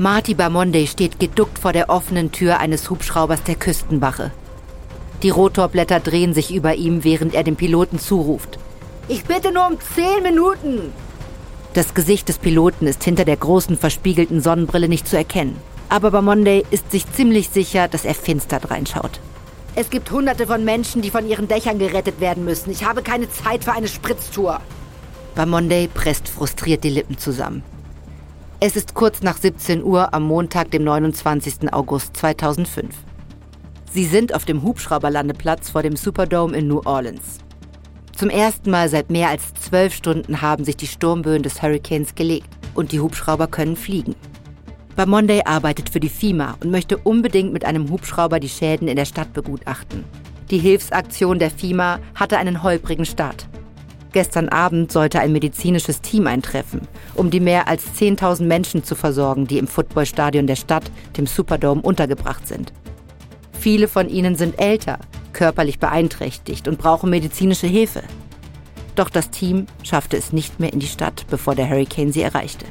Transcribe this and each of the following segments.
Marty Bamonde steht geduckt vor der offenen Tür eines Hubschraubers der Küstenwache. Die Rotorblätter drehen sich über ihm, während er dem Piloten zuruft. Ich bitte nur um zehn Minuten. Das Gesicht des Piloten ist hinter der großen verspiegelten Sonnenbrille nicht zu erkennen. Aber Bamonde ist sich ziemlich sicher, dass er finster reinschaut. Es gibt hunderte von Menschen, die von ihren Dächern gerettet werden müssen. Ich habe keine Zeit für eine Spritztour. Bamonde presst frustriert die Lippen zusammen. Es ist kurz nach 17 Uhr am Montag, dem 29. August 2005. Sie sind auf dem Hubschrauberlandeplatz vor dem Superdome in New Orleans. Zum ersten Mal seit mehr als zwölf Stunden haben sich die Sturmböen des Hurricanes gelegt und die Hubschrauber können fliegen. Bamonde arbeitet für die FIMA und möchte unbedingt mit einem Hubschrauber die Schäden in der Stadt begutachten. Die Hilfsaktion der FIMA hatte einen holprigen Start. Gestern Abend sollte ein medizinisches Team eintreffen, um die mehr als 10.000 Menschen zu versorgen, die im Footballstadion der Stadt, dem Superdome, untergebracht sind. Viele von ihnen sind älter, körperlich beeinträchtigt und brauchen medizinische Hilfe. Doch das Team schaffte es nicht mehr in die Stadt, bevor der Hurricane sie erreichte.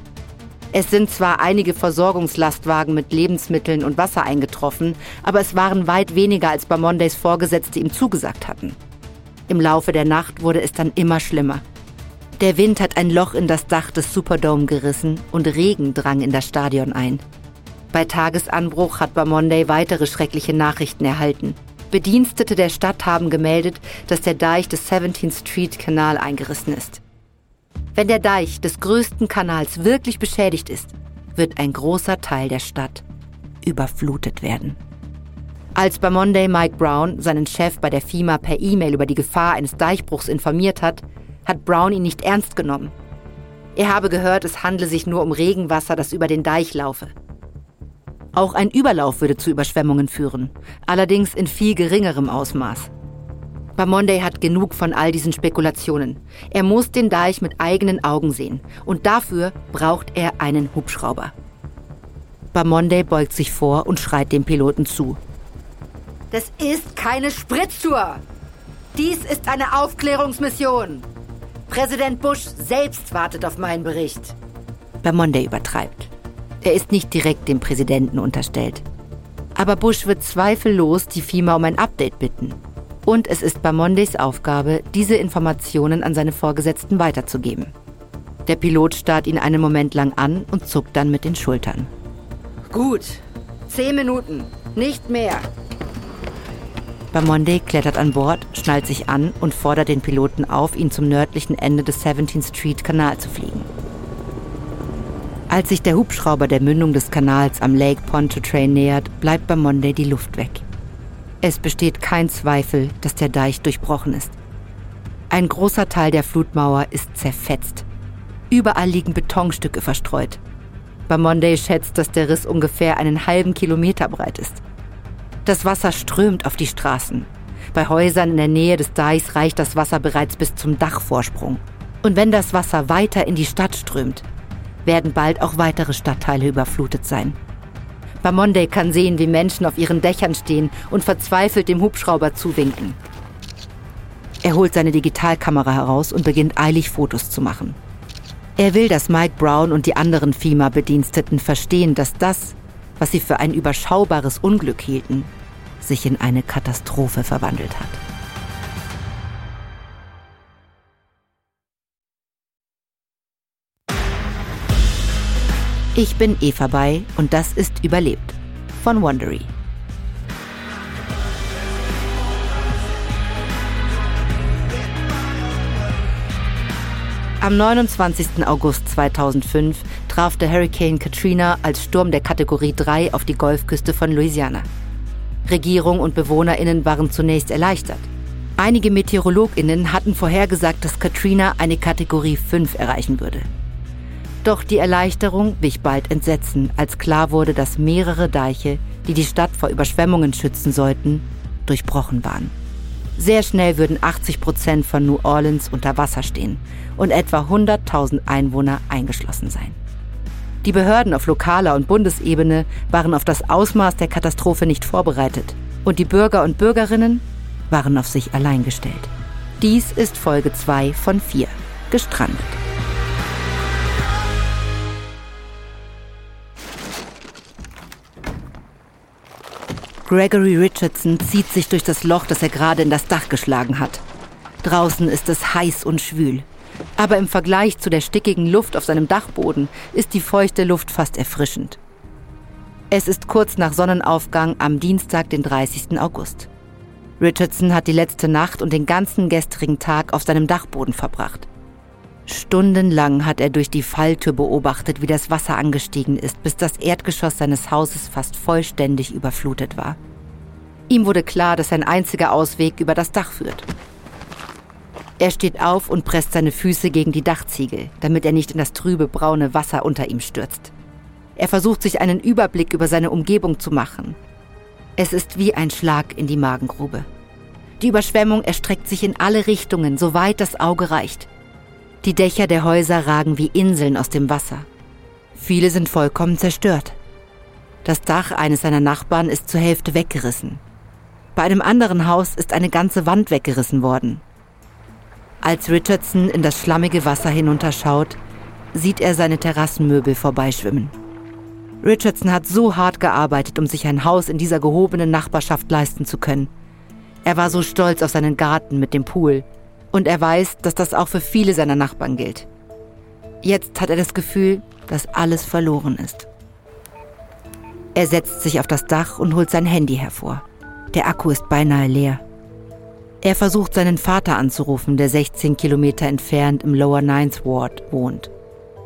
Es sind zwar einige Versorgungslastwagen mit Lebensmitteln und Wasser eingetroffen, aber es waren weit weniger, als Bamondays Vorgesetzte ihm zugesagt hatten. Im Laufe der Nacht wurde es dann immer schlimmer. Der Wind hat ein Loch in das Dach des Superdome gerissen und Regen drang in das Stadion ein. Bei Tagesanbruch hat Bamonday weitere schreckliche Nachrichten erhalten. Bedienstete der Stadt haben gemeldet, dass der Deich des 17th Street Kanal eingerissen ist. Wenn der Deich des größten Kanals wirklich beschädigt ist, wird ein großer Teil der Stadt überflutet werden. Als bei Monday Mike Brown seinen Chef bei der FIMA per E-Mail über die Gefahr eines Deichbruchs informiert hat, hat Brown ihn nicht ernst genommen. Er habe gehört, es handle sich nur um Regenwasser, das über den Deich laufe. Auch ein Überlauf würde zu Überschwemmungen führen, allerdings in viel geringerem Ausmaß. Bamonday hat genug von all diesen Spekulationen. Er muss den Deich mit eigenen Augen sehen und dafür braucht er einen Hubschrauber. Bamonday beugt sich vor und schreit dem Piloten zu. Das ist keine Spritztour. Dies ist eine Aufklärungsmission. Präsident Bush selbst wartet auf meinen Bericht. Bamonde übertreibt. Er ist nicht direkt dem Präsidenten unterstellt. Aber Bush wird zweifellos die FIMA um ein Update bitten. Und es ist Bamondes Aufgabe, diese Informationen an seine Vorgesetzten weiterzugeben. Der Pilot starrt ihn einen Moment lang an und zuckt dann mit den Schultern. Gut. Zehn Minuten. Nicht mehr. Bamonde klettert an Bord, schnallt sich an und fordert den Piloten auf, ihn zum nördlichen Ende des 17th Street Kanal zu fliegen. Als sich der Hubschrauber der Mündung des Kanals am Lake Pontchartrain nähert, bleibt Bamonde die Luft weg. Es besteht kein Zweifel, dass der Deich durchbrochen ist. Ein großer Teil der Flutmauer ist zerfetzt. Überall liegen Betonstücke verstreut. Bamonde schätzt, dass der Riss ungefähr einen halben Kilometer breit ist. Das Wasser strömt auf die Straßen. Bei Häusern in der Nähe des Deichs reicht das Wasser bereits bis zum Dachvorsprung. Und wenn das Wasser weiter in die Stadt strömt, werden bald auch weitere Stadtteile überflutet sein. Bamonde kann sehen, wie Menschen auf ihren Dächern stehen und verzweifelt dem Hubschrauber zuwinken. Er holt seine Digitalkamera heraus und beginnt eilig Fotos zu machen. Er will, dass Mike Brown und die anderen FEMA-Bediensteten verstehen, dass das, was sie für ein überschaubares Unglück hielten, sich in eine Katastrophe verwandelt hat. Ich bin Eva Bay und das ist Überlebt von Wondery. Am 29. August 2005 traf der Hurricane Katrina als Sturm der Kategorie 3 auf die Golfküste von Louisiana. Regierung und BewohnerInnen waren zunächst erleichtert. Einige MeteorologInnen hatten vorhergesagt, dass Katrina eine Kategorie 5 erreichen würde. Doch die Erleichterung wich bald Entsetzen, als klar wurde, dass mehrere Deiche, die die Stadt vor Überschwemmungen schützen sollten, durchbrochen waren. Sehr schnell würden 80 Prozent von New Orleans unter Wasser stehen und etwa 100.000 Einwohner eingeschlossen sein. Die Behörden auf lokaler und Bundesebene waren auf das Ausmaß der Katastrophe nicht vorbereitet und die Bürger und Bürgerinnen waren auf sich allein gestellt. Dies ist Folge 2 von 4, gestrandet. Gregory Richardson zieht sich durch das Loch, das er gerade in das Dach geschlagen hat. Draußen ist es heiß und schwül. Aber im Vergleich zu der stickigen Luft auf seinem Dachboden ist die feuchte Luft fast erfrischend. Es ist kurz nach Sonnenaufgang am Dienstag, den 30. August. Richardson hat die letzte Nacht und den ganzen gestrigen Tag auf seinem Dachboden verbracht. Stundenlang hat er durch die Falltür beobachtet, wie das Wasser angestiegen ist, bis das Erdgeschoss seines Hauses fast vollständig überflutet war. Ihm wurde klar, dass sein einziger Ausweg über das Dach führt. Er steht auf und presst seine Füße gegen die Dachziegel, damit er nicht in das trübe braune Wasser unter ihm stürzt. Er versucht sich einen Überblick über seine Umgebung zu machen. Es ist wie ein Schlag in die Magengrube. Die Überschwemmung erstreckt sich in alle Richtungen, soweit das Auge reicht. Die Dächer der Häuser ragen wie Inseln aus dem Wasser. Viele sind vollkommen zerstört. Das Dach eines seiner Nachbarn ist zur Hälfte weggerissen. Bei einem anderen Haus ist eine ganze Wand weggerissen worden. Als Richardson in das schlammige Wasser hinunterschaut, sieht er seine Terrassenmöbel vorbeischwimmen. Richardson hat so hart gearbeitet, um sich ein Haus in dieser gehobenen Nachbarschaft leisten zu können. Er war so stolz auf seinen Garten mit dem Pool, und er weiß, dass das auch für viele seiner Nachbarn gilt. Jetzt hat er das Gefühl, dass alles verloren ist. Er setzt sich auf das Dach und holt sein Handy hervor. Der Akku ist beinahe leer. Er versucht seinen Vater anzurufen, der 16 Kilometer entfernt im Lower Ninth Ward wohnt.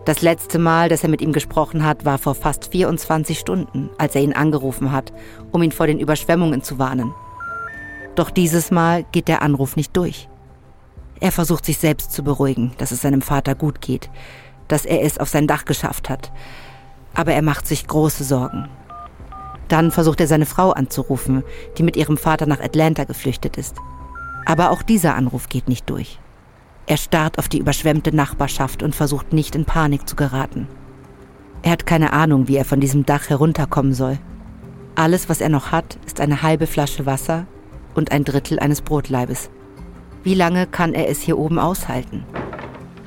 Das letzte Mal, dass er mit ihm gesprochen hat, war vor fast 24 Stunden, als er ihn angerufen hat, um ihn vor den Überschwemmungen zu warnen. Doch dieses Mal geht der Anruf nicht durch. Er versucht sich selbst zu beruhigen, dass es seinem Vater gut geht, dass er es auf sein Dach geschafft hat. Aber er macht sich große Sorgen. Dann versucht er seine Frau anzurufen, die mit ihrem Vater nach Atlanta geflüchtet ist. Aber auch dieser Anruf geht nicht durch. Er starrt auf die überschwemmte Nachbarschaft und versucht nicht in Panik zu geraten. Er hat keine Ahnung, wie er von diesem Dach herunterkommen soll. Alles, was er noch hat, ist eine halbe Flasche Wasser und ein Drittel eines Brotleibes. Wie lange kann er es hier oben aushalten?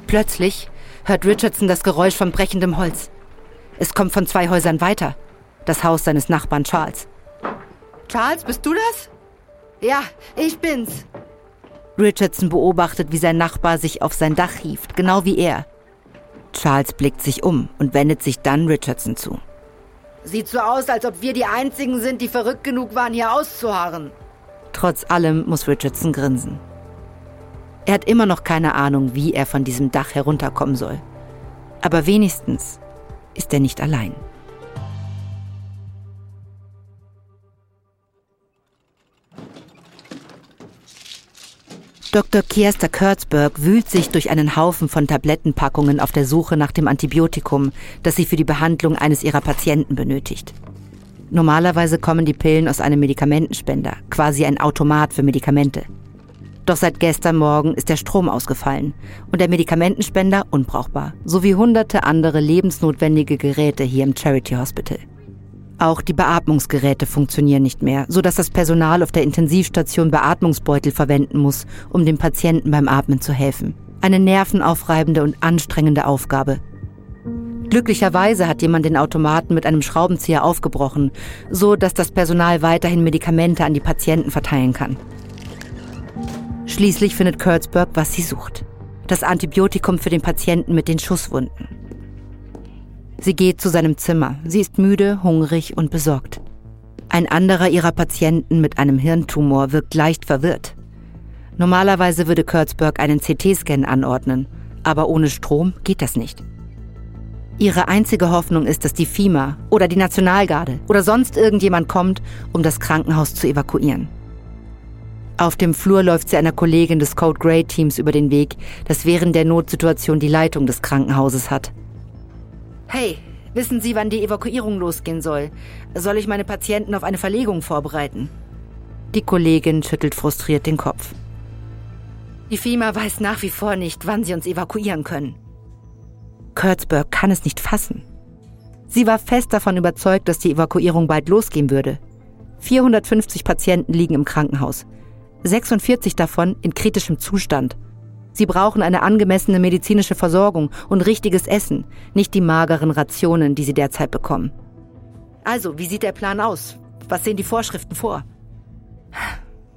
Plötzlich hört Richardson das Geräusch von brechendem Holz. Es kommt von zwei Häusern weiter. Das Haus seines Nachbarn Charles. Charles, bist du das? Ja, ich bin's. Richardson beobachtet, wie sein Nachbar sich auf sein Dach hieft, genau wie er. Charles blickt sich um und wendet sich dann Richardson zu. Sieht so aus, als ob wir die Einzigen sind, die verrückt genug waren, hier auszuharren. Trotz allem muss Richardson grinsen. Er hat immer noch keine Ahnung, wie er von diesem Dach herunterkommen soll. Aber wenigstens ist er nicht allein. Dr. Kiester Kurtzberg wühlt sich durch einen Haufen von Tablettenpackungen auf der Suche nach dem Antibiotikum, das sie für die Behandlung eines ihrer Patienten benötigt. Normalerweise kommen die Pillen aus einem Medikamentenspender, quasi ein Automat für Medikamente. Doch seit gestern Morgen ist der Strom ausgefallen und der Medikamentenspender unbrauchbar, sowie hunderte andere lebensnotwendige Geräte hier im Charity Hospital. Auch die Beatmungsgeräte funktionieren nicht mehr, so dass das Personal auf der Intensivstation Beatmungsbeutel verwenden muss, um dem Patienten beim Atmen zu helfen. Eine nervenaufreibende und anstrengende Aufgabe. Glücklicherweise hat jemand den Automaten mit einem Schraubenzieher aufgebrochen, so dass das Personal weiterhin Medikamente an die Patienten verteilen kann. Schließlich findet Kurtzberg, was sie sucht. Das Antibiotikum für den Patienten mit den Schusswunden. Sie geht zu seinem Zimmer. Sie ist müde, hungrig und besorgt. Ein anderer ihrer Patienten mit einem Hirntumor wirkt leicht verwirrt. Normalerweise würde Kurtzberg einen CT-Scan anordnen, aber ohne Strom geht das nicht. Ihre einzige Hoffnung ist, dass die FIMA oder die Nationalgarde oder sonst irgendjemand kommt, um das Krankenhaus zu evakuieren. Auf dem Flur läuft sie einer Kollegin des Code Grey Teams über den Weg, das während der Notsituation die Leitung des Krankenhauses hat. Hey, wissen Sie, wann die Evakuierung losgehen soll? Soll ich meine Patienten auf eine Verlegung vorbereiten? Die Kollegin schüttelt frustriert den Kopf. Die FIMA weiß nach wie vor nicht, wann sie uns evakuieren können. Kurtzberg kann es nicht fassen. Sie war fest davon überzeugt, dass die Evakuierung bald losgehen würde. 450 Patienten liegen im Krankenhaus. 46 davon in kritischem Zustand. Sie brauchen eine angemessene medizinische Versorgung und richtiges Essen, nicht die mageren Rationen, die sie derzeit bekommen. Also, wie sieht der Plan aus? Was sehen die Vorschriften vor?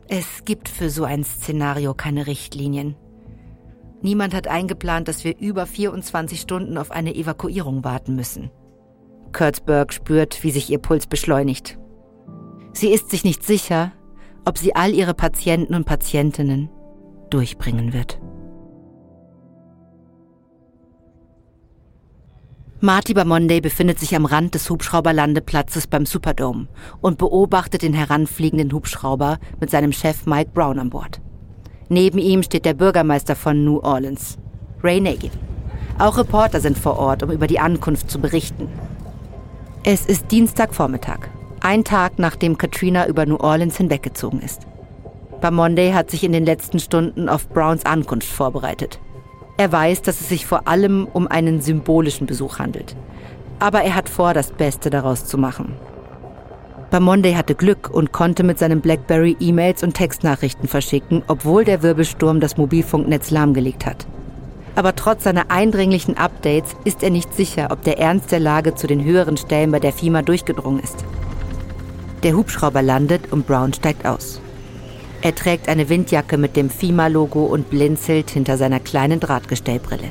Es gibt für so ein Szenario keine Richtlinien. Niemand hat eingeplant, dass wir über 24 Stunden auf eine Evakuierung warten müssen. Kurtzberg spürt, wie sich ihr Puls beschleunigt. Sie ist sich nicht sicher, ob sie all ihre Patienten und Patientinnen durchbringen wird. Marty Bamonday befindet sich am Rand des Hubschrauberlandeplatzes beim Superdome und beobachtet den heranfliegenden Hubschrauber mit seinem Chef Mike Brown an Bord. Neben ihm steht der Bürgermeister von New Orleans, Ray Nagin. Auch Reporter sind vor Ort, um über die Ankunft zu berichten. Es ist Dienstagvormittag, ein Tag nachdem Katrina über New Orleans hinweggezogen ist. Bamonday hat sich in den letzten Stunden auf Browns Ankunft vorbereitet. Er weiß, dass es sich vor allem um einen symbolischen Besuch handelt. Aber er hat vor, das Beste daraus zu machen. Bamonday hatte Glück und konnte mit seinem Blackberry E-Mails und Textnachrichten verschicken, obwohl der Wirbelsturm das Mobilfunknetz lahmgelegt hat. Aber trotz seiner eindringlichen Updates ist er nicht sicher, ob der Ernst der Lage zu den höheren Stellen bei der FIMA durchgedrungen ist. Der Hubschrauber landet und Brown steigt aus. Er trägt eine Windjacke mit dem FIMA-Logo und blinzelt hinter seiner kleinen Drahtgestellbrille.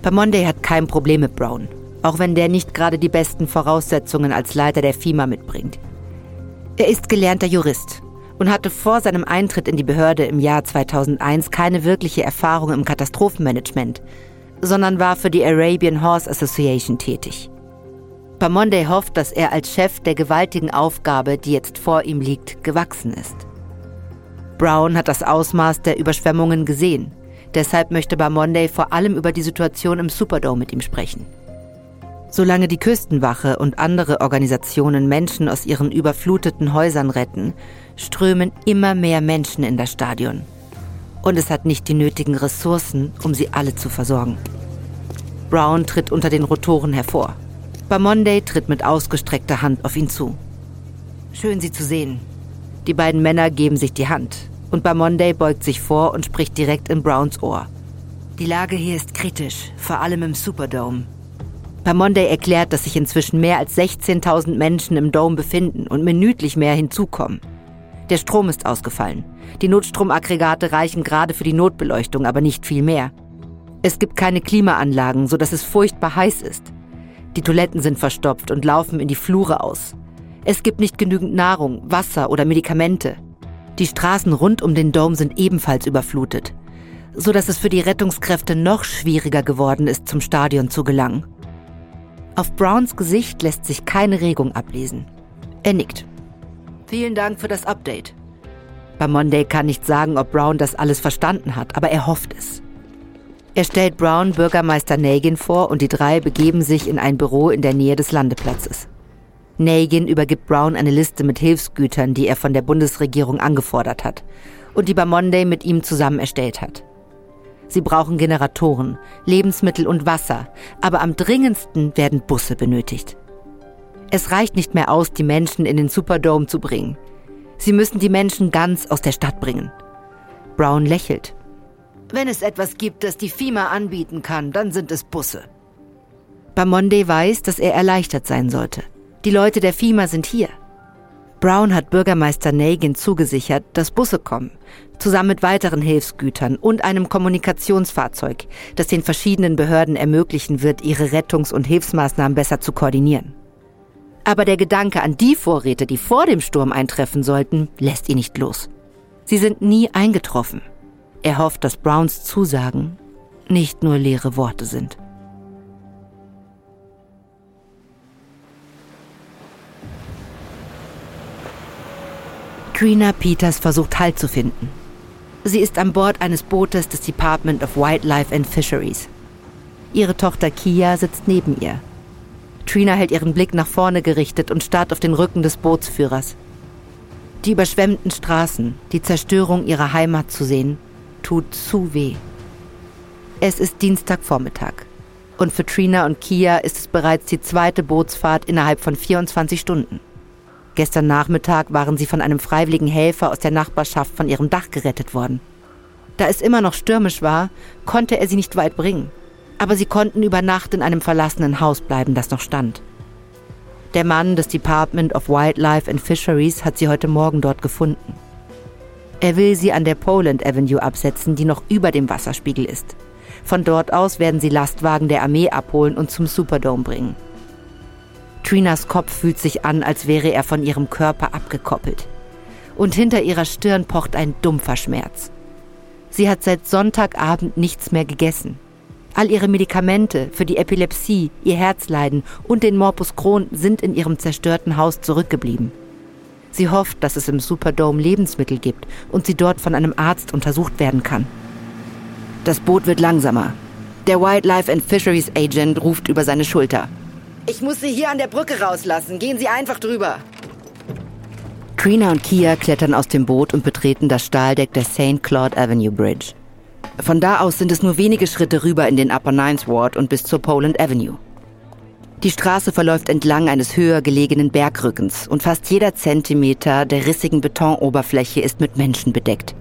Pamonde hat kein Problem mit Brown, auch wenn der nicht gerade die besten Voraussetzungen als Leiter der FIMA mitbringt. Er ist gelernter Jurist und hatte vor seinem Eintritt in die Behörde im Jahr 2001 keine wirkliche Erfahrung im Katastrophenmanagement, sondern war für die Arabian Horse Association tätig. Pamonde hofft, dass er als Chef der gewaltigen Aufgabe, die jetzt vor ihm liegt, gewachsen ist. Brown hat das Ausmaß der Überschwemmungen gesehen. Deshalb möchte Monday vor allem über die Situation im Superdome mit ihm sprechen. Solange die Küstenwache und andere Organisationen Menschen aus ihren überfluteten Häusern retten, strömen immer mehr Menschen in das Stadion. Und es hat nicht die nötigen Ressourcen, um sie alle zu versorgen. Brown tritt unter den Rotoren hervor. Bamonday tritt mit ausgestreckter Hand auf ihn zu. Schön, Sie zu sehen. Die beiden Männer geben sich die Hand und Bamonday beugt sich vor und spricht direkt in Browns Ohr. Die Lage hier ist kritisch, vor allem im Superdome. Bamonday erklärt, dass sich inzwischen mehr als 16.000 Menschen im Dome befinden und minütlich mehr hinzukommen. Der Strom ist ausgefallen. Die Notstromaggregate reichen gerade für die Notbeleuchtung, aber nicht viel mehr. Es gibt keine Klimaanlagen, sodass es furchtbar heiß ist. Die Toiletten sind verstopft und laufen in die Flure aus. Es gibt nicht genügend Nahrung, Wasser oder Medikamente. Die Straßen rund um den Dom sind ebenfalls überflutet, so dass es für die Rettungskräfte noch schwieriger geworden ist, zum Stadion zu gelangen. Auf Browns Gesicht lässt sich keine Regung ablesen. Er nickt. Vielen Dank für das Update. Bamonday kann nicht sagen, ob Brown das alles verstanden hat, aber er hofft es. Er stellt Brown Bürgermeister Nagin vor und die drei begeben sich in ein Büro in der Nähe des Landeplatzes. Nagin übergibt Brown eine Liste mit Hilfsgütern, die er von der Bundesregierung angefordert hat und die Bamonday mit ihm zusammen erstellt hat. Sie brauchen Generatoren, Lebensmittel und Wasser, aber am dringendsten werden Busse benötigt. Es reicht nicht mehr aus, die Menschen in den Superdome zu bringen. Sie müssen die Menschen ganz aus der Stadt bringen. Brown lächelt. Wenn es etwas gibt, das die FIMA anbieten kann, dann sind es Busse. Bamonde weiß, dass er erleichtert sein sollte. Die Leute der FIMA sind hier. Brown hat Bürgermeister Nagin zugesichert, dass Busse kommen, zusammen mit weiteren Hilfsgütern und einem Kommunikationsfahrzeug, das den verschiedenen Behörden ermöglichen wird, ihre Rettungs- und Hilfsmaßnahmen besser zu koordinieren. Aber der Gedanke an die Vorräte, die vor dem Sturm eintreffen sollten, lässt ihn nicht los. Sie sind nie eingetroffen. Er hofft, dass Browns Zusagen nicht nur leere Worte sind. Trina Peters versucht Halt zu finden. Sie ist an Bord eines Bootes des Department of Wildlife and Fisheries. Ihre Tochter Kia sitzt neben ihr. Trina hält ihren Blick nach vorne gerichtet und starrt auf den Rücken des Bootsführers. Die überschwemmten Straßen, die Zerstörung ihrer Heimat zu sehen, tut zu weh. Es ist Dienstagvormittag. Und für Trina und Kia ist es bereits die zweite Bootsfahrt innerhalb von 24 Stunden. Gestern Nachmittag waren sie von einem freiwilligen Helfer aus der Nachbarschaft von ihrem Dach gerettet worden. Da es immer noch stürmisch war, konnte er sie nicht weit bringen. Aber sie konnten über Nacht in einem verlassenen Haus bleiben, das noch stand. Der Mann des Department of Wildlife and Fisheries hat sie heute Morgen dort gefunden. Er will sie an der Poland Avenue absetzen, die noch über dem Wasserspiegel ist. Von dort aus werden sie Lastwagen der Armee abholen und zum Superdome bringen. Trinas Kopf fühlt sich an, als wäre er von ihrem Körper abgekoppelt. Und hinter ihrer Stirn pocht ein dumpfer Schmerz. Sie hat seit Sonntagabend nichts mehr gegessen. All ihre Medikamente für die Epilepsie, ihr Herzleiden und den Morbus Crohn sind in ihrem zerstörten Haus zurückgeblieben. Sie hofft, dass es im Superdome Lebensmittel gibt und sie dort von einem Arzt untersucht werden kann. Das Boot wird langsamer. Der Wildlife and Fisheries Agent ruft über seine Schulter. Ich muss Sie hier an der Brücke rauslassen. Gehen Sie einfach drüber. Trina und Kia klettern aus dem Boot und betreten das Stahldeck der St. Claude Avenue Bridge. Von da aus sind es nur wenige Schritte rüber in den Upper Ninth Ward und bis zur Poland Avenue. Die Straße verläuft entlang eines höher gelegenen Bergrückens und fast jeder Zentimeter der rissigen Betonoberfläche ist mit Menschen bedeckt.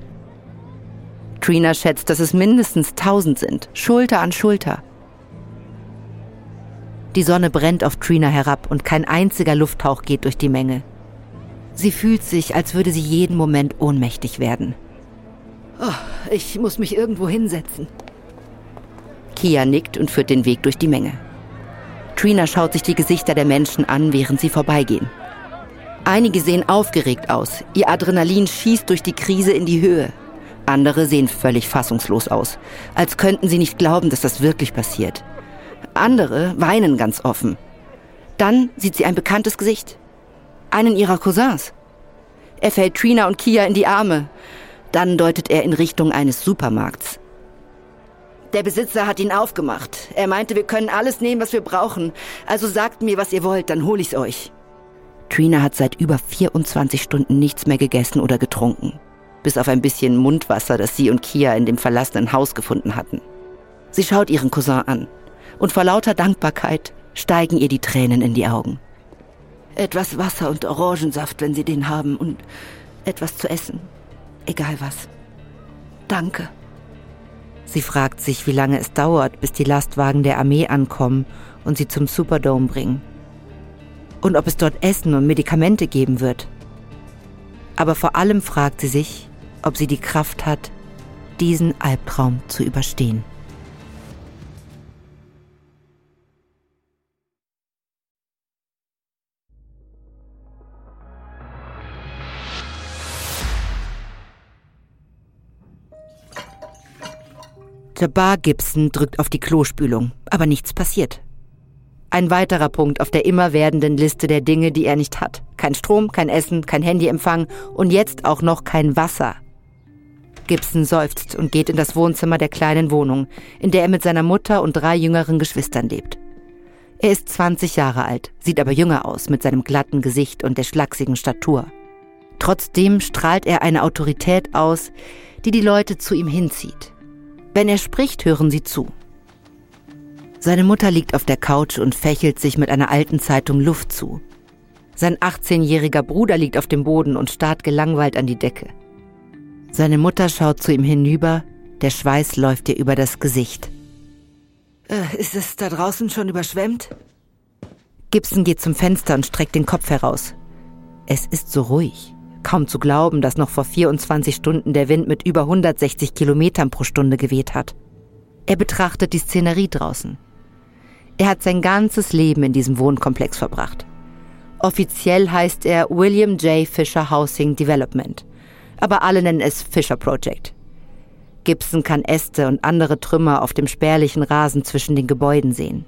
Trina schätzt, dass es mindestens tausend sind, Schulter an Schulter. Die Sonne brennt auf Trina herab und kein einziger Lufthauch geht durch die Menge. Sie fühlt sich, als würde sie jeden Moment ohnmächtig werden. Oh, ich muss mich irgendwo hinsetzen. Kia nickt und führt den Weg durch die Menge. Trina schaut sich die Gesichter der Menschen an, während sie vorbeigehen. Einige sehen aufgeregt aus. Ihr Adrenalin schießt durch die Krise in die Höhe. Andere sehen völlig fassungslos aus, als könnten sie nicht glauben, dass das wirklich passiert. Andere weinen ganz offen. Dann sieht sie ein bekanntes Gesicht. Einen ihrer Cousins. Er fällt Trina und Kia in die Arme. Dann deutet er in Richtung eines Supermarkts. Der Besitzer hat ihn aufgemacht. Er meinte, wir können alles nehmen, was wir brauchen. Also sagt mir, was ihr wollt, dann hol ich's euch. Trina hat seit über 24 Stunden nichts mehr gegessen oder getrunken. Bis auf ein bisschen Mundwasser, das sie und Kia in dem verlassenen Haus gefunden hatten. Sie schaut ihren Cousin an. Und vor lauter Dankbarkeit steigen ihr die Tränen in die Augen. Etwas Wasser und Orangensaft, wenn Sie den haben. Und etwas zu essen. Egal was. Danke. Sie fragt sich, wie lange es dauert, bis die Lastwagen der Armee ankommen und sie zum Superdome bringen. Und ob es dort Essen und Medikamente geben wird. Aber vor allem fragt sie sich, ob sie die Kraft hat, diesen Albtraum zu überstehen. Jabbar Gibson drückt auf die Klospülung, aber nichts passiert. Ein weiterer Punkt auf der immer werdenden Liste der Dinge, die er nicht hat. Kein Strom, kein Essen, kein Handyempfang und jetzt auch noch kein Wasser. Gibson seufzt und geht in das Wohnzimmer der kleinen Wohnung, in der er mit seiner Mutter und drei jüngeren Geschwistern lebt. Er ist 20 Jahre alt, sieht aber jünger aus mit seinem glatten Gesicht und der schlachsigen Statur. Trotzdem strahlt er eine Autorität aus, die die Leute zu ihm hinzieht. Wenn er spricht, hören sie zu. Seine Mutter liegt auf der Couch und fächelt sich mit einer alten Zeitung Luft zu. Sein 18-jähriger Bruder liegt auf dem Boden und starrt gelangweilt an die Decke. Seine Mutter schaut zu ihm hinüber, der Schweiß läuft ihr über das Gesicht. Äh, ist es da draußen schon überschwemmt? Gibson geht zum Fenster und streckt den Kopf heraus. Es ist so ruhig. Kaum zu glauben, dass noch vor 24 Stunden der Wind mit über 160 Kilometern pro Stunde geweht hat. Er betrachtet die Szenerie draußen. Er hat sein ganzes Leben in diesem Wohnkomplex verbracht. Offiziell heißt er William J. Fisher Housing Development, aber alle nennen es Fisher Project. Gibson kann Äste und andere Trümmer auf dem spärlichen Rasen zwischen den Gebäuden sehen.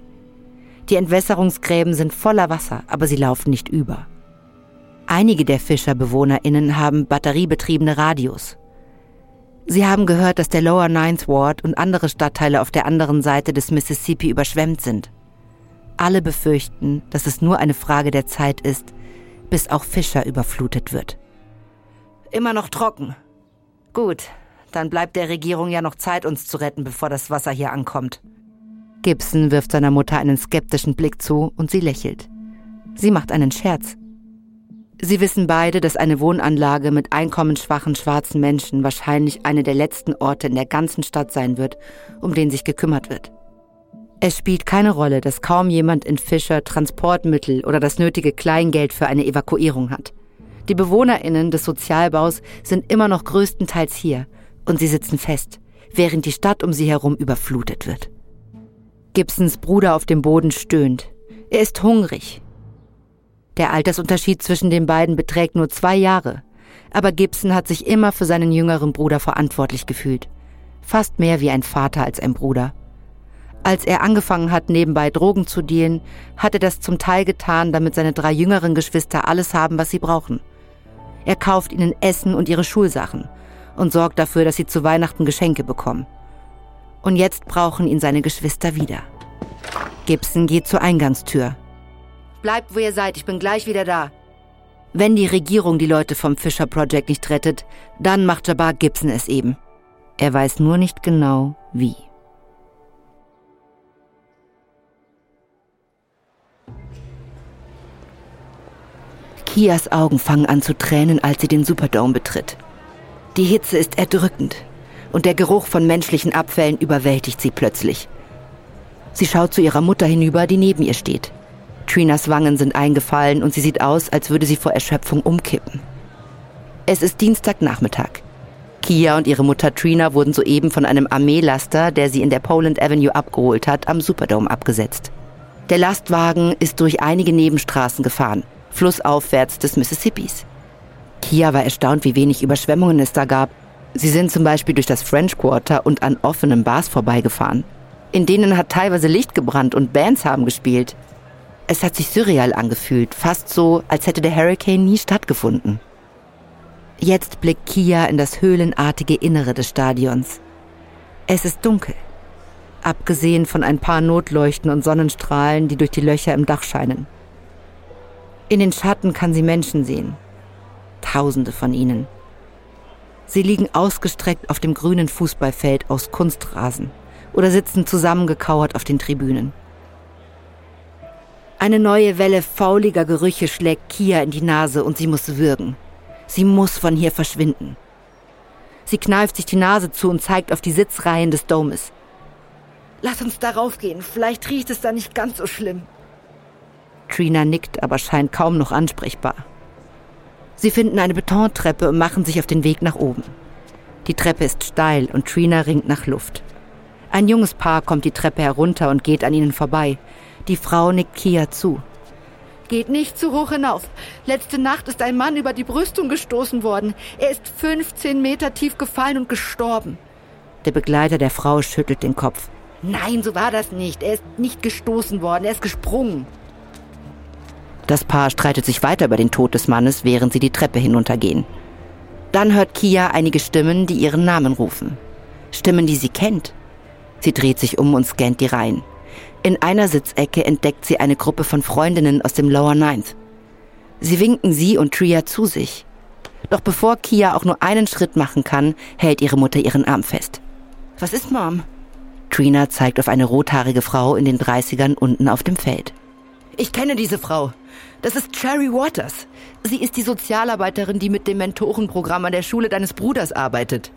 Die Entwässerungsgräben sind voller Wasser, aber sie laufen nicht über. Einige der Fischerbewohnerinnen haben batteriebetriebene Radios. Sie haben gehört, dass der Lower Ninth Ward und andere Stadtteile auf der anderen Seite des Mississippi überschwemmt sind. Alle befürchten, dass es nur eine Frage der Zeit ist, bis auch Fischer überflutet wird. Immer noch trocken. Gut, dann bleibt der Regierung ja noch Zeit, uns zu retten, bevor das Wasser hier ankommt. Gibson wirft seiner Mutter einen skeptischen Blick zu und sie lächelt. Sie macht einen Scherz. Sie wissen beide, dass eine Wohnanlage mit einkommensschwachen schwarzen Menschen wahrscheinlich eine der letzten Orte in der ganzen Stadt sein wird, um den sich gekümmert wird. Es spielt keine Rolle, dass kaum jemand in Fischer Transportmittel oder das nötige Kleingeld für eine Evakuierung hat. Die BewohnerInnen des Sozialbaus sind immer noch größtenteils hier und sie sitzen fest, während die Stadt um sie herum überflutet wird. Gibsons Bruder auf dem Boden stöhnt. Er ist hungrig. Der Altersunterschied zwischen den beiden beträgt nur zwei Jahre, aber Gibson hat sich immer für seinen jüngeren Bruder verantwortlich gefühlt. Fast mehr wie ein Vater als ein Bruder. Als er angefangen hat, nebenbei Drogen zu dealen, hat er das zum Teil getan, damit seine drei jüngeren Geschwister alles haben, was sie brauchen. Er kauft ihnen Essen und ihre Schulsachen und sorgt dafür, dass sie zu Weihnachten Geschenke bekommen. Und jetzt brauchen ihn seine Geschwister wieder. Gibson geht zur Eingangstür. Bleibt, wo ihr seid, ich bin gleich wieder da. Wenn die Regierung die Leute vom Fisher Project nicht rettet, dann macht Jabbar Gibson es eben. Er weiß nur nicht genau, wie. Kias Augen fangen an zu tränen, als sie den Superdome betritt. Die Hitze ist erdrückend und der Geruch von menschlichen Abfällen überwältigt sie plötzlich. Sie schaut zu ihrer Mutter hinüber, die neben ihr steht. Trinas Wangen sind eingefallen und sie sieht aus, als würde sie vor Erschöpfung umkippen. Es ist Dienstagnachmittag. Kia und ihre Mutter Trina wurden soeben von einem Armeelaster, der sie in der Poland Avenue abgeholt hat, am Superdome abgesetzt. Der Lastwagen ist durch einige Nebenstraßen gefahren flussaufwärts des Mississippis. Kia war erstaunt, wie wenig Überschwemmungen es da gab. Sie sind zum Beispiel durch das French Quarter und an offenen Bars vorbeigefahren. In denen hat teilweise Licht gebrannt und Bands haben gespielt. Es hat sich surreal angefühlt, fast so, als hätte der Hurricane nie stattgefunden. Jetzt blickt Kia in das höhlenartige Innere des Stadions. Es ist dunkel, abgesehen von ein paar Notleuchten und Sonnenstrahlen, die durch die Löcher im Dach scheinen. In den Schatten kann sie Menschen sehen. Tausende von ihnen. Sie liegen ausgestreckt auf dem grünen Fußballfeld aus Kunstrasen oder sitzen zusammengekauert auf den Tribünen. Eine neue Welle fauliger Gerüche schlägt Kia in die Nase und sie muss würgen. Sie muss von hier verschwinden. Sie kneift sich die Nase zu und zeigt auf die Sitzreihen des Domes. Lass uns darauf gehen, vielleicht riecht es da nicht ganz so schlimm. Trina nickt, aber scheint kaum noch ansprechbar. Sie finden eine Betontreppe und machen sich auf den Weg nach oben. Die Treppe ist steil und Trina ringt nach Luft. Ein junges Paar kommt die Treppe herunter und geht an ihnen vorbei. Die Frau nickt Kia zu. Geht nicht zu hoch hinauf. Letzte Nacht ist ein Mann über die Brüstung gestoßen worden. Er ist 15 Meter tief gefallen und gestorben. Der Begleiter der Frau schüttelt den Kopf. Nein, so war das nicht. Er ist nicht gestoßen worden, er ist gesprungen. Das Paar streitet sich weiter über den Tod des Mannes, während sie die Treppe hinuntergehen. Dann hört Kia einige Stimmen, die ihren Namen rufen. Stimmen, die sie kennt. Sie dreht sich um und scannt die Reihen. In einer Sitzecke entdeckt sie eine Gruppe von Freundinnen aus dem Lower Ninth. Sie winken sie und Tria zu sich. Doch bevor Kia auch nur einen Schritt machen kann, hält ihre Mutter ihren Arm fest. Was ist, Mom? Trina zeigt auf eine rothaarige Frau in den 30ern unten auf dem Feld. Ich kenne diese Frau. Das ist Cherry Waters. Sie ist die Sozialarbeiterin, die mit dem Mentorenprogramm an der Schule deines Bruders arbeitet.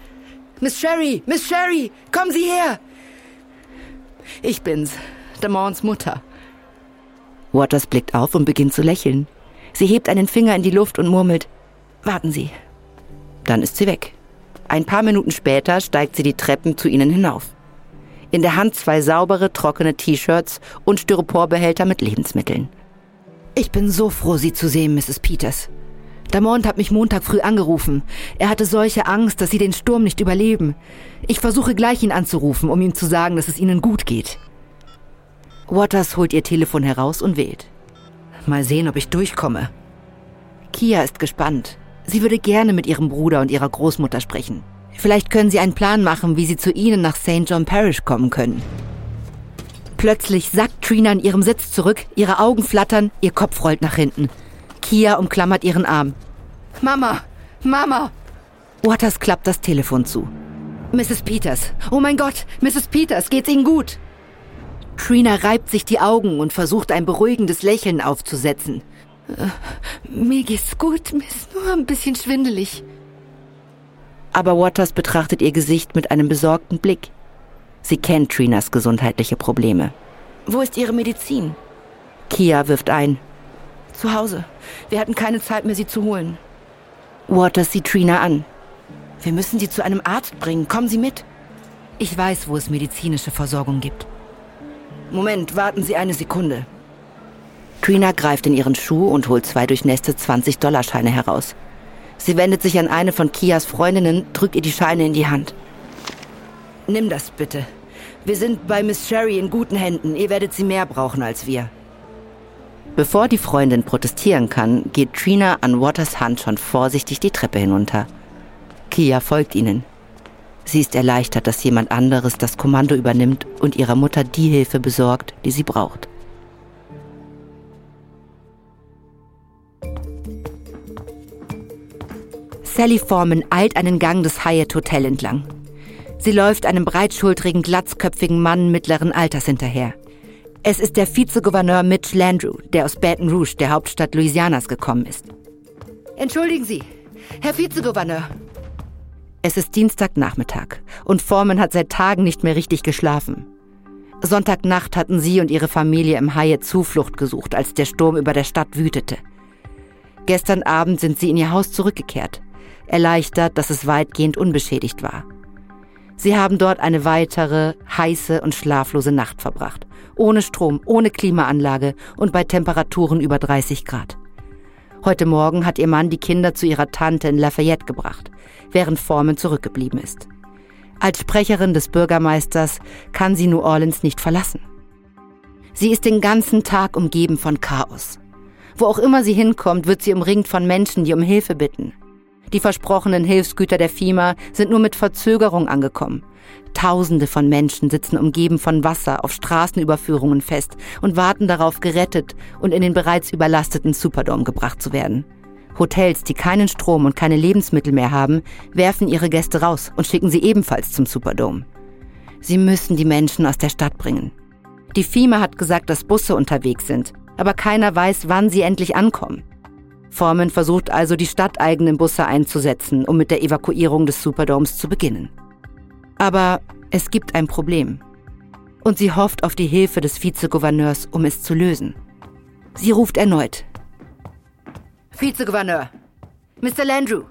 Miss Sherry, Miss Sherry, kommen Sie her! Ich bin's, Damons Mutter. Waters blickt auf und beginnt zu lächeln. Sie hebt einen Finger in die Luft und murmelt, warten Sie. Dann ist sie weg. Ein paar Minuten später steigt sie die Treppen zu ihnen hinauf in der Hand zwei saubere, trockene T-Shirts und Styroporbehälter mit Lebensmitteln. Ich bin so froh, Sie zu sehen, Mrs. Peters. Damont hat mich Montag früh angerufen. Er hatte solche Angst, dass Sie den Sturm nicht überleben. Ich versuche gleich ihn anzurufen, um ihm zu sagen, dass es Ihnen gut geht. Waters holt ihr Telefon heraus und wählt. Mal sehen, ob ich durchkomme. Kia ist gespannt. Sie würde gerne mit ihrem Bruder und ihrer Großmutter sprechen. Vielleicht können Sie einen Plan machen, wie Sie zu Ihnen nach St. John Parish kommen können. Plötzlich sackt Trina in ihrem Sitz zurück, ihre Augen flattern, ihr Kopf rollt nach hinten. Kia umklammert ihren Arm. Mama! Mama! Waters klappt das Telefon zu. Mrs. Peters. Oh mein Gott, Mrs. Peters, geht's Ihnen gut? Trina reibt sich die Augen und versucht ein beruhigendes Lächeln aufzusetzen. Äh, mir geht's gut, mir ist nur ein bisschen schwindelig aber Waters betrachtet ihr Gesicht mit einem besorgten Blick. Sie kennt Trinas gesundheitliche Probleme. Wo ist Ihre Medizin? Kia wirft ein. Zu Hause. Wir hatten keine Zeit mehr, sie zu holen. Waters sieht Trina an. Wir müssen sie zu einem Arzt bringen. Kommen Sie mit. Ich weiß, wo es medizinische Versorgung gibt. Moment, warten Sie eine Sekunde. Trina greift in ihren Schuh und holt zwei durchnässte 20-Dollar-Scheine heraus. Sie wendet sich an eine von Kias Freundinnen, drückt ihr die Scheine in die Hand. Nimm das bitte. Wir sind bei Miss Sherry in guten Händen. Ihr werdet sie mehr brauchen als wir. Bevor die Freundin protestieren kann, geht Trina an Waters Hand schon vorsichtig die Treppe hinunter. Kia folgt ihnen. Sie ist erleichtert, dass jemand anderes das Kommando übernimmt und ihrer Mutter die Hilfe besorgt, die sie braucht. Sally Foreman eilt einen Gang des Hyatt Hotel entlang. Sie läuft einem breitschultrigen, glatzköpfigen Mann mittleren Alters hinterher. Es ist der Vizegouverneur Mitch Landrew, der aus Baton Rouge, der Hauptstadt Louisianas, gekommen ist. Entschuldigen Sie, Herr Vizegouverneur. Es ist Dienstagnachmittag und Foreman hat seit Tagen nicht mehr richtig geschlafen. Sonntagnacht hatten sie und ihre Familie im Haie Zuflucht gesucht, als der Sturm über der Stadt wütete. Gestern Abend sind sie in ihr Haus zurückgekehrt, erleichtert, dass es weitgehend unbeschädigt war. Sie haben dort eine weitere, heiße und schlaflose Nacht verbracht ohne Strom, ohne Klimaanlage und bei Temperaturen über 30 Grad. Heute Morgen hat ihr Mann die Kinder zu ihrer Tante in Lafayette gebracht, während Foreman zurückgeblieben ist. Als Sprecherin des Bürgermeisters kann sie New Orleans nicht verlassen. Sie ist den ganzen Tag umgeben von Chaos. Wo auch immer sie hinkommt, wird sie umringt von Menschen, die um Hilfe bitten. Die versprochenen Hilfsgüter der FIMA sind nur mit Verzögerung angekommen. Tausende von Menschen sitzen umgeben von Wasser auf Straßenüberführungen fest und warten darauf, gerettet und in den bereits überlasteten Superdome gebracht zu werden. Hotels, die keinen Strom und keine Lebensmittel mehr haben, werfen ihre Gäste raus und schicken sie ebenfalls zum Superdome. Sie müssen die Menschen aus der Stadt bringen. Die FIMA hat gesagt, dass Busse unterwegs sind, aber keiner weiß, wann sie endlich ankommen. Foreman versucht also, die stadteigenen Busse einzusetzen, um mit der Evakuierung des Superdomes zu beginnen. Aber es gibt ein Problem. Und sie hofft auf die Hilfe des Vizegouverneurs, um es zu lösen. Sie ruft erneut. Vizegouverneur, Mr. Landrew.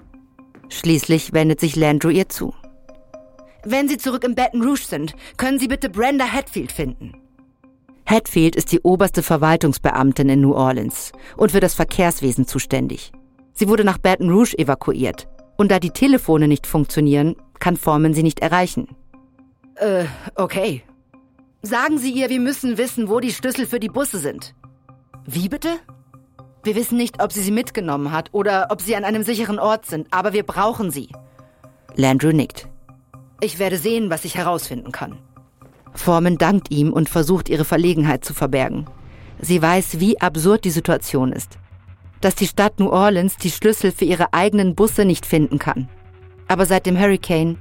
Schließlich wendet sich Landrew ihr zu. Wenn Sie zurück in Baton Rouge sind, können Sie bitte Brenda Hatfield finden. Hatfield ist die oberste Verwaltungsbeamtin in New Orleans und für das Verkehrswesen zuständig. Sie wurde nach Baton Rouge evakuiert. Und da die Telefone nicht funktionieren, kann Foreman sie nicht erreichen. Äh, okay. Sagen Sie ihr, wir müssen wissen, wo die Schlüssel für die Busse sind. Wie bitte? Wir wissen nicht, ob sie sie mitgenommen hat oder ob sie an einem sicheren Ort sind, aber wir brauchen sie. Landrew nickt. Ich werde sehen, was ich herausfinden kann. Foreman dankt ihm und versucht, ihre Verlegenheit zu verbergen. Sie weiß, wie absurd die Situation ist. Dass die Stadt New Orleans die Schlüssel für ihre eigenen Busse nicht finden kann. Aber seit dem Hurricane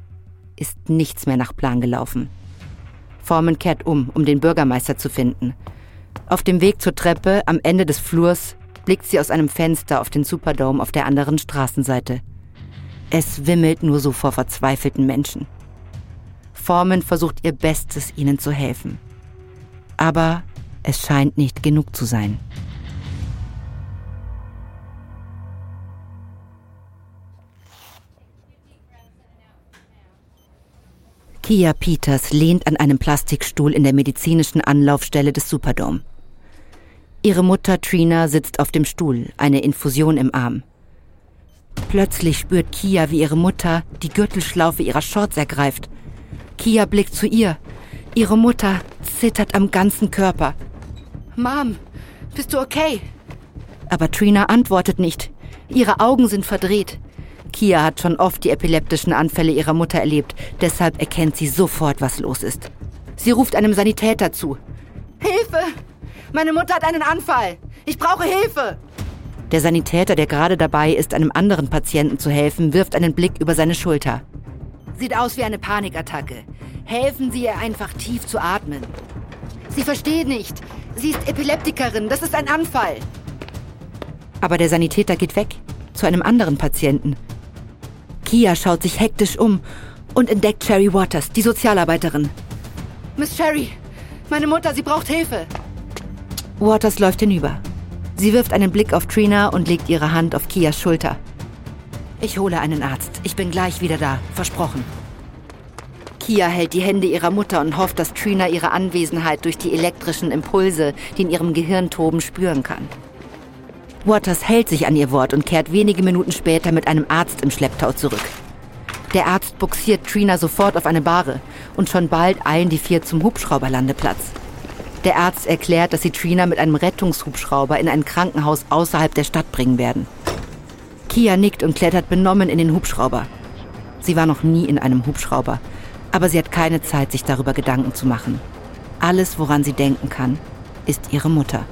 ist nichts mehr nach Plan gelaufen. Foreman kehrt um, um den Bürgermeister zu finden. Auf dem Weg zur Treppe am Ende des Flurs blickt sie aus einem Fenster auf den Superdome auf der anderen Straßenseite. Es wimmelt nur so vor verzweifelten Menschen. Foreman versucht ihr Bestes, ihnen zu helfen. Aber es scheint nicht genug zu sein. Kia Peters lehnt an einem Plastikstuhl in der medizinischen Anlaufstelle des Superdome. Ihre Mutter Trina sitzt auf dem Stuhl, eine Infusion im Arm. Plötzlich spürt Kia, wie ihre Mutter die Gürtelschlaufe ihrer Shorts ergreift. Kia blickt zu ihr. Ihre Mutter zittert am ganzen Körper. Mom, bist du okay? Aber Trina antwortet nicht. Ihre Augen sind verdreht. Kia hat schon oft die epileptischen Anfälle ihrer Mutter erlebt, deshalb erkennt sie sofort, was los ist. Sie ruft einem Sanitäter zu. Hilfe! Meine Mutter hat einen Anfall! Ich brauche Hilfe! Der Sanitäter, der gerade dabei ist, einem anderen Patienten zu helfen, wirft einen Blick über seine Schulter. Sieht aus wie eine Panikattacke. Helfen Sie ihr einfach tief zu atmen. Sie versteht nicht. Sie ist Epileptikerin. Das ist ein Anfall. Aber der Sanitäter geht weg. Zu einem anderen Patienten. Kia schaut sich hektisch um und entdeckt Cherry Waters, die Sozialarbeiterin. Miss Cherry, Meine Mutter, sie braucht Hilfe. Waters läuft hinüber. Sie wirft einen Blick auf Trina und legt ihre Hand auf Kias Schulter. Ich hole einen Arzt. Ich bin gleich wieder da. Versprochen. Kia hält die Hände ihrer Mutter und hofft, dass Trina ihre Anwesenheit durch die elektrischen Impulse, die in ihrem Gehirn toben, spüren kann. Waters hält sich an ihr Wort und kehrt wenige Minuten später mit einem Arzt im Schlepptau zurück. Der Arzt buxiert Trina sofort auf eine Bahre und schon bald eilen die vier zum Hubschrauberlandeplatz. Der Arzt erklärt, dass sie Trina mit einem Rettungshubschrauber in ein Krankenhaus außerhalb der Stadt bringen werden. Kia nickt und klettert benommen in den Hubschrauber. Sie war noch nie in einem Hubschrauber, aber sie hat keine Zeit, sich darüber Gedanken zu machen. Alles, woran sie denken kann, ist ihre Mutter.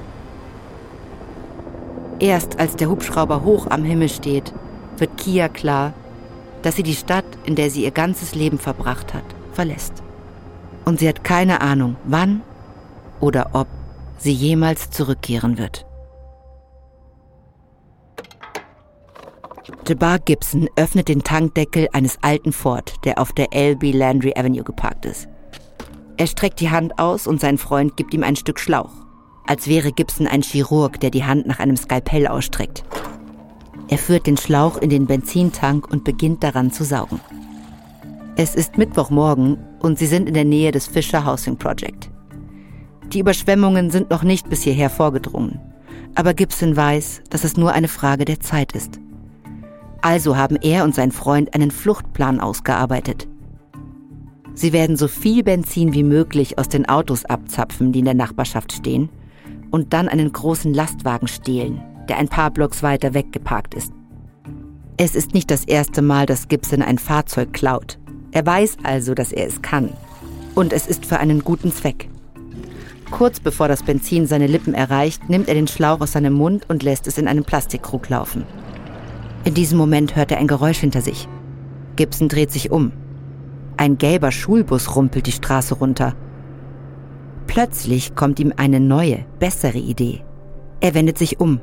Erst als der Hubschrauber hoch am Himmel steht, wird Kia klar, dass sie die Stadt, in der sie ihr ganzes Leben verbracht hat, verlässt. Und sie hat keine Ahnung, wann oder ob sie jemals zurückkehren wird. Jabbar Gibson öffnet den Tankdeckel eines alten Ford, der auf der LB Landry Avenue geparkt ist. Er streckt die Hand aus und sein Freund gibt ihm ein Stück Schlauch, als wäre Gibson ein Chirurg, der die Hand nach einem Skalpell ausstreckt. Er führt den Schlauch in den Benzintank und beginnt daran zu saugen. Es ist Mittwochmorgen und sie sind in der Nähe des Fisher Housing Project. Die Überschwemmungen sind noch nicht bis hierher vorgedrungen, aber Gibson weiß, dass es nur eine Frage der Zeit ist. Also haben er und sein Freund einen Fluchtplan ausgearbeitet. Sie werden so viel Benzin wie möglich aus den Autos abzapfen, die in der Nachbarschaft stehen, und dann einen großen Lastwagen stehlen, der ein paar Blocks weiter weg geparkt ist. Es ist nicht das erste Mal, dass Gibson ein Fahrzeug klaut. Er weiß also, dass er es kann. Und es ist für einen guten Zweck. Kurz bevor das Benzin seine Lippen erreicht, nimmt er den Schlauch aus seinem Mund und lässt es in einen Plastikkrug laufen. In diesem Moment hört er ein Geräusch hinter sich. Gibson dreht sich um. Ein gelber Schulbus rumpelt die Straße runter. Plötzlich kommt ihm eine neue, bessere Idee. Er wendet sich um.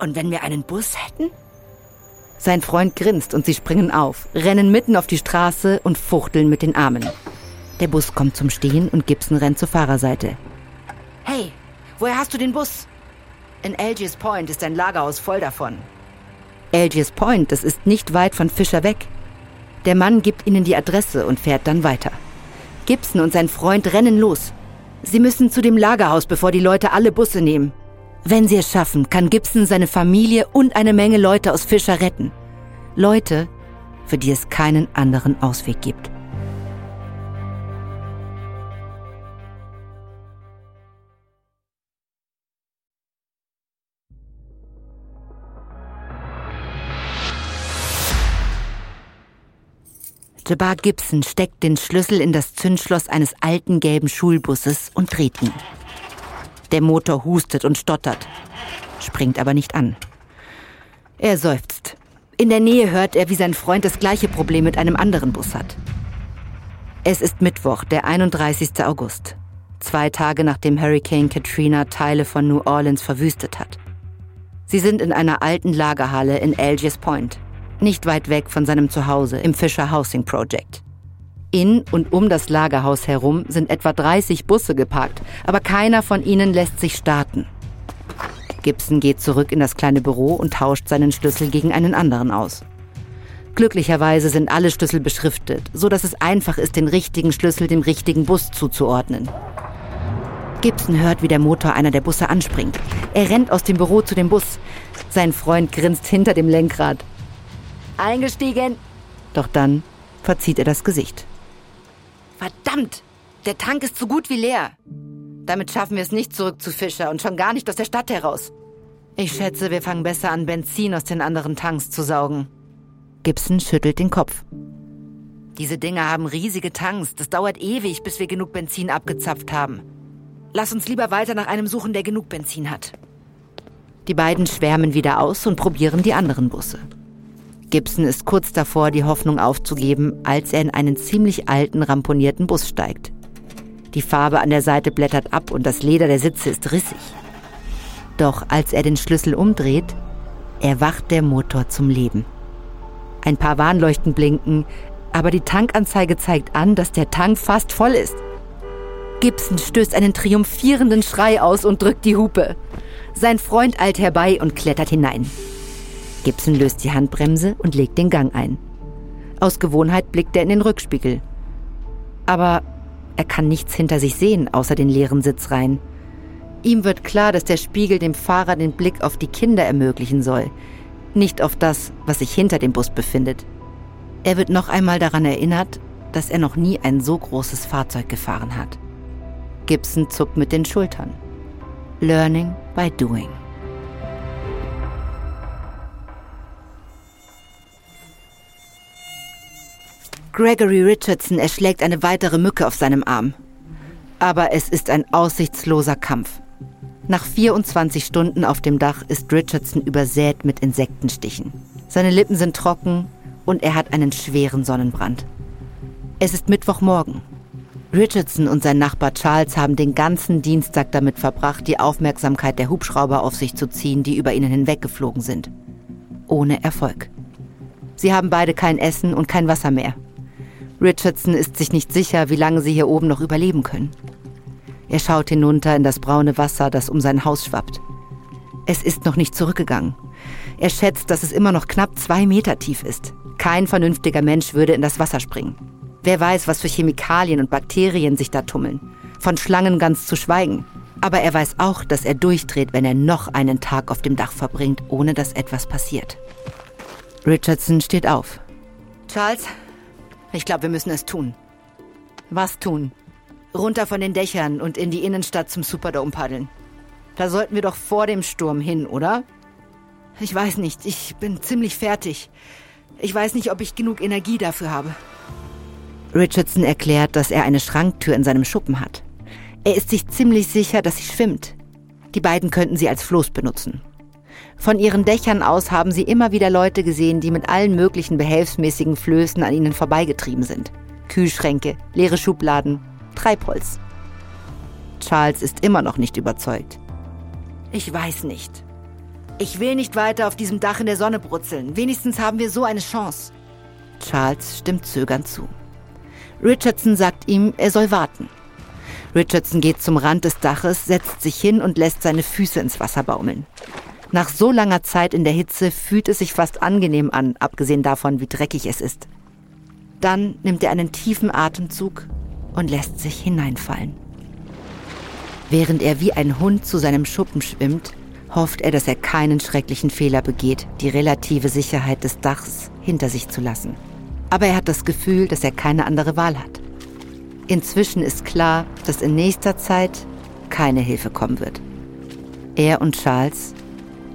Und wenn wir einen Bus hätten? Sein Freund grinst und sie springen auf, rennen mitten auf die Straße und fuchteln mit den Armen. Der Bus kommt zum Stehen und Gibson rennt zur Fahrerseite. Hey, woher hast du den Bus? In Algiers Point ist ein Lagerhaus voll davon. Algiers Point, das ist nicht weit von Fischer weg. Der Mann gibt ihnen die Adresse und fährt dann weiter. Gibson und sein Freund rennen los. Sie müssen zu dem Lagerhaus, bevor die Leute alle Busse nehmen. Wenn sie es schaffen, kann Gibson seine Familie und eine Menge Leute aus Fischer retten. Leute, für die es keinen anderen Ausweg gibt. Jabbar Gibson steckt den Schlüssel in das Zündschloss eines alten gelben Schulbusses und dreht ihn. Der Motor hustet und stottert, springt aber nicht an. Er seufzt. In der Nähe hört er, wie sein Freund das gleiche Problem mit einem anderen Bus hat. Es ist Mittwoch, der 31. August, zwei Tage nachdem Hurricane Katrina Teile von New Orleans verwüstet hat. Sie sind in einer alten Lagerhalle in Algiers Point, nicht weit weg von seinem Zuhause im Fisher Housing Project. In und um das Lagerhaus herum sind etwa 30 Busse geparkt, aber keiner von ihnen lässt sich starten. Gibson geht zurück in das kleine Büro und tauscht seinen Schlüssel gegen einen anderen aus. Glücklicherweise sind alle Schlüssel beschriftet, so dass es einfach ist, den richtigen Schlüssel dem richtigen Bus zuzuordnen. Gibson hört, wie der Motor einer der Busse anspringt. Er rennt aus dem Büro zu dem Bus. Sein Freund grinst hinter dem Lenkrad. Eingestiegen. Doch dann verzieht er das Gesicht. Verdammt! Der Tank ist so gut wie leer. Damit schaffen wir es nicht zurück zu Fischer und schon gar nicht aus der Stadt heraus. Ich schätze, wir fangen besser an, Benzin aus den anderen Tanks zu saugen. Gibson schüttelt den Kopf. Diese Dinger haben riesige Tanks. Das dauert ewig, bis wir genug Benzin abgezapft haben. Lass uns lieber weiter nach einem suchen, der genug Benzin hat. Die beiden schwärmen wieder aus und probieren die anderen Busse. Gibson ist kurz davor, die Hoffnung aufzugeben, als er in einen ziemlich alten, ramponierten Bus steigt. Die Farbe an der Seite blättert ab und das Leder der Sitze ist rissig. Doch als er den Schlüssel umdreht, erwacht der Motor zum Leben. Ein paar Warnleuchten blinken, aber die Tankanzeige zeigt an, dass der Tank fast voll ist. Gibson stößt einen triumphierenden Schrei aus und drückt die Hupe. Sein Freund eilt herbei und klettert hinein. Gibson löst die Handbremse und legt den Gang ein. Aus Gewohnheit blickt er in den Rückspiegel. Aber er kann nichts hinter sich sehen, außer den leeren Sitzreihen. Ihm wird klar, dass der Spiegel dem Fahrer den Blick auf die Kinder ermöglichen soll, nicht auf das, was sich hinter dem Bus befindet. Er wird noch einmal daran erinnert, dass er noch nie ein so großes Fahrzeug gefahren hat. Gibson zuckt mit den Schultern. Learning by doing. Gregory Richardson erschlägt eine weitere Mücke auf seinem Arm. Aber es ist ein aussichtsloser Kampf. Nach 24 Stunden auf dem Dach ist Richardson übersät mit Insektenstichen. Seine Lippen sind trocken und er hat einen schweren Sonnenbrand. Es ist Mittwochmorgen. Richardson und sein Nachbar Charles haben den ganzen Dienstag damit verbracht, die Aufmerksamkeit der Hubschrauber auf sich zu ziehen, die über ihnen hinweggeflogen sind. Ohne Erfolg. Sie haben beide kein Essen und kein Wasser mehr. Richardson ist sich nicht sicher, wie lange sie hier oben noch überleben können. Er schaut hinunter in das braune Wasser, das um sein Haus schwappt. Es ist noch nicht zurückgegangen. Er schätzt, dass es immer noch knapp zwei Meter tief ist. Kein vernünftiger Mensch würde in das Wasser springen. Wer weiß, was für Chemikalien und Bakterien sich da tummeln. Von Schlangen ganz zu schweigen. Aber er weiß auch, dass er durchdreht, wenn er noch einen Tag auf dem Dach verbringt, ohne dass etwas passiert. Richardson steht auf. Charles, ich glaube, wir müssen es tun. Was tun? Runter von den Dächern und in die Innenstadt zum Superdome paddeln. Da sollten wir doch vor dem Sturm hin, oder? Ich weiß nicht, ich bin ziemlich fertig. Ich weiß nicht, ob ich genug Energie dafür habe. Richardson erklärt, dass er eine Schranktür in seinem Schuppen hat. Er ist sich ziemlich sicher, dass sie schwimmt. Die beiden könnten sie als Floß benutzen. Von ihren Dächern aus haben sie immer wieder Leute gesehen, die mit allen möglichen behelfsmäßigen Flößen an ihnen vorbeigetrieben sind. Kühlschränke, leere Schubladen, Treibholz. Charles ist immer noch nicht überzeugt. Ich weiß nicht. Ich will nicht weiter auf diesem Dach in der Sonne brutzeln. Wenigstens haben wir so eine Chance. Charles stimmt zögernd zu. Richardson sagt ihm, er soll warten. Richardson geht zum Rand des Daches, setzt sich hin und lässt seine Füße ins Wasser baumeln. Nach so langer Zeit in der Hitze fühlt es sich fast angenehm an, abgesehen davon, wie dreckig es ist. Dann nimmt er einen tiefen Atemzug und lässt sich hineinfallen. Während er wie ein Hund zu seinem Schuppen schwimmt, hofft er, dass er keinen schrecklichen Fehler begeht, die relative Sicherheit des Dachs hinter sich zu lassen. Aber er hat das Gefühl, dass er keine andere Wahl hat. Inzwischen ist klar, dass in nächster Zeit keine Hilfe kommen wird. Er und Charles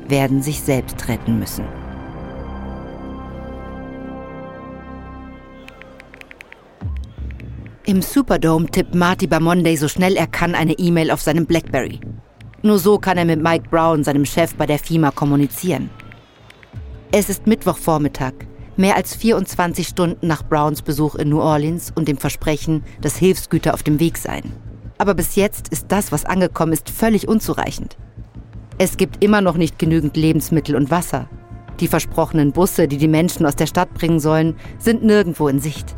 werden sich selbst retten müssen. Im Superdome tippt Marty Bamonday so schnell er kann eine E-Mail auf seinem Blackberry. Nur so kann er mit Mike Brown, seinem Chef bei der FIMA, kommunizieren. Es ist Mittwochvormittag, mehr als 24 Stunden nach Browns Besuch in New Orleans und dem Versprechen, dass Hilfsgüter auf dem Weg seien. Aber bis jetzt ist das, was angekommen ist, völlig unzureichend. Es gibt immer noch nicht genügend Lebensmittel und Wasser. Die versprochenen Busse, die die Menschen aus der Stadt bringen sollen, sind nirgendwo in Sicht.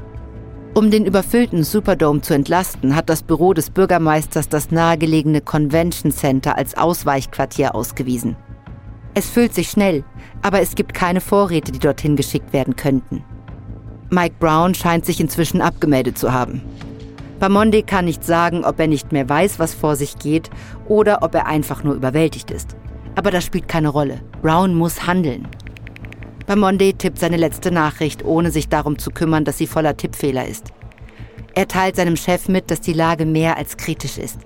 Um den überfüllten Superdome zu entlasten, hat das Büro des Bürgermeisters das nahegelegene Convention Center als Ausweichquartier ausgewiesen. Es füllt sich schnell, aber es gibt keine Vorräte, die dorthin geschickt werden könnten. Mike Brown scheint sich inzwischen abgemeldet zu haben. Bamonde kann nicht sagen, ob er nicht mehr weiß, was vor sich geht, oder ob er einfach nur überwältigt ist. Aber das spielt keine Rolle. Brown muss handeln. Bamonde tippt seine letzte Nachricht, ohne sich darum zu kümmern, dass sie voller Tippfehler ist. Er teilt seinem Chef mit, dass die Lage mehr als kritisch ist.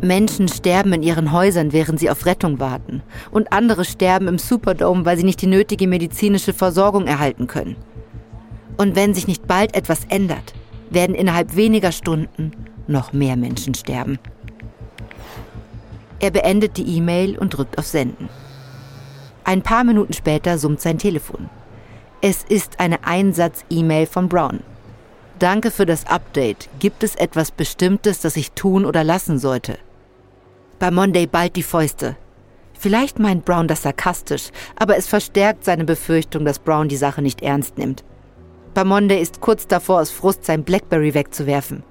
Menschen sterben in ihren Häusern, während sie auf Rettung warten. Und andere sterben im Superdome, weil sie nicht die nötige medizinische Versorgung erhalten können. Und wenn sich nicht bald etwas ändert, werden innerhalb weniger Stunden noch mehr Menschen sterben. Er beendet die E-Mail und drückt auf Senden. Ein paar Minuten später summt sein Telefon. Es ist eine Einsatz-E-Mail von Brown. Danke für das Update. Gibt es etwas Bestimmtes, das ich tun oder lassen sollte? Bei Monday bald die Fäuste. Vielleicht meint Brown das sarkastisch, aber es verstärkt seine Befürchtung, dass Brown die Sache nicht ernst nimmt. Bei Monday ist kurz davor, aus Frust sein Blackberry wegzuwerfen.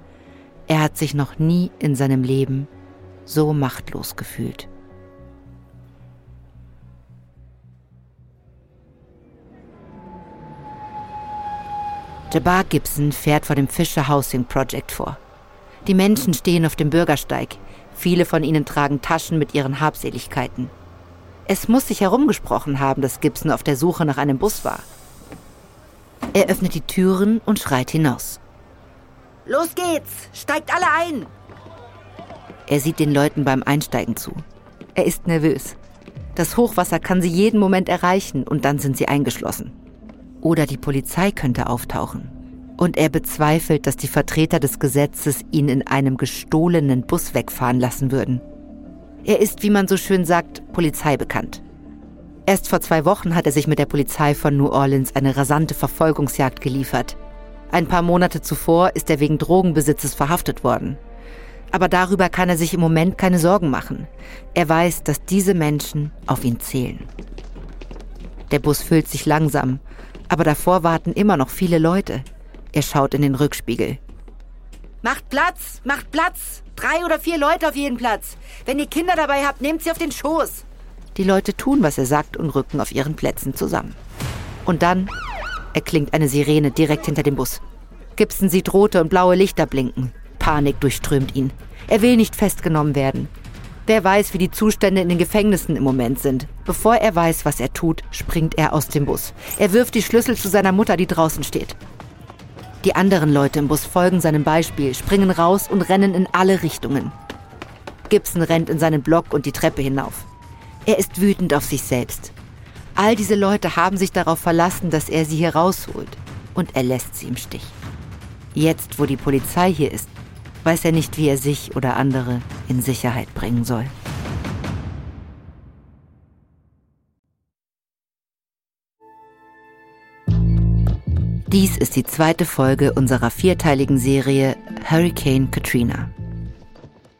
Er hat sich noch nie in seinem Leben so machtlos gefühlt. Jabbar Gibson fährt vor dem Fisher Housing Project vor. Die Menschen stehen auf dem Bürgersteig. Viele von ihnen tragen Taschen mit ihren Habseligkeiten. Es muss sich herumgesprochen haben, dass Gibson auf der Suche nach einem Bus war. Er öffnet die Türen und schreit hinaus. Los geht's! Steigt alle ein! Er sieht den Leuten beim Einsteigen zu. Er ist nervös. Das Hochwasser kann sie jeden Moment erreichen und dann sind sie eingeschlossen. Oder die Polizei könnte auftauchen. Und er bezweifelt, dass die Vertreter des Gesetzes ihn in einem gestohlenen Bus wegfahren lassen würden. Er ist, wie man so schön sagt, Polizei bekannt. Erst vor zwei Wochen hat er sich mit der Polizei von New Orleans eine rasante Verfolgungsjagd geliefert. Ein paar Monate zuvor ist er wegen Drogenbesitzes verhaftet worden. Aber darüber kann er sich im Moment keine Sorgen machen. Er weiß, dass diese Menschen auf ihn zählen. Der Bus füllt sich langsam, aber davor warten immer noch viele Leute. Er schaut in den Rückspiegel. Macht Platz, macht Platz. Drei oder vier Leute auf jeden Platz. Wenn ihr Kinder dabei habt, nehmt sie auf den Schoß. Die Leute tun, was er sagt und rücken auf ihren Plätzen zusammen. Und dann erklingt eine Sirene direkt hinter dem Bus. Gibson sieht rote und blaue Lichter blinken. Panik durchströmt ihn. Er will nicht festgenommen werden. Wer weiß, wie die Zustände in den Gefängnissen im Moment sind. Bevor er weiß, was er tut, springt er aus dem Bus. Er wirft die Schlüssel zu seiner Mutter, die draußen steht. Die anderen Leute im Bus folgen seinem Beispiel, springen raus und rennen in alle Richtungen. Gibson rennt in seinen Block und die Treppe hinauf. Er ist wütend auf sich selbst. All diese Leute haben sich darauf verlassen, dass er sie hier rausholt. Und er lässt sie im Stich. Jetzt, wo die Polizei hier ist, weiß er nicht, wie er sich oder andere in Sicherheit bringen soll. Dies ist die zweite Folge unserer vierteiligen Serie Hurricane Katrina.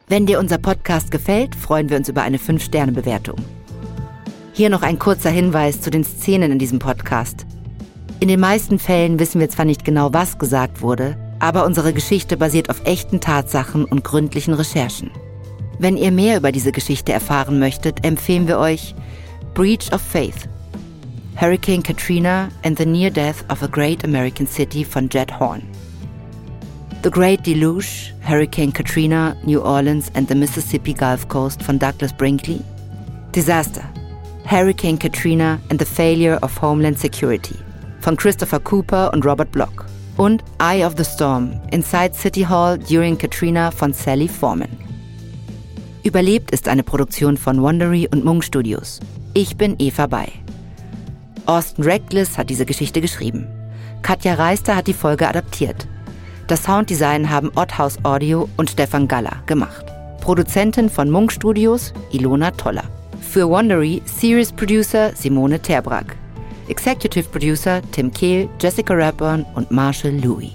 Wenn dir unser Podcast gefällt, freuen wir uns über eine 5-Sterne-Bewertung. Hier noch ein kurzer Hinweis zu den Szenen in diesem Podcast. In den meisten Fällen wissen wir zwar nicht genau, was gesagt wurde, aber unsere Geschichte basiert auf echten Tatsachen und gründlichen Recherchen. Wenn ihr mehr über diese Geschichte erfahren möchtet, empfehlen wir euch Breach of Faith, Hurricane Katrina and the Near Death of a Great American City von Jed Horn. The Great Deluge, Hurricane Katrina, New Orleans and the Mississippi Gulf Coast von Douglas Brinkley. Disaster, Hurricane Katrina and the Failure of Homeland Security von Christopher Cooper und Robert Block und Eye of the Storm Inside City Hall During Katrina von Sally Foreman. Überlebt ist eine Produktion von Wondery und Munk Studios. Ich bin Eva Bay. Austin Reckless hat diese Geschichte geschrieben. Katja Reister hat die Folge adaptiert. Das Sounddesign haben Otthaus Audio und Stefan Galler gemacht. Produzentin von Munk Studios Ilona Toller. Für Wondery Series Producer Simone Terbrack. Executive Producer Tim Kehl, Jessica Rapburn und Marshall Louis.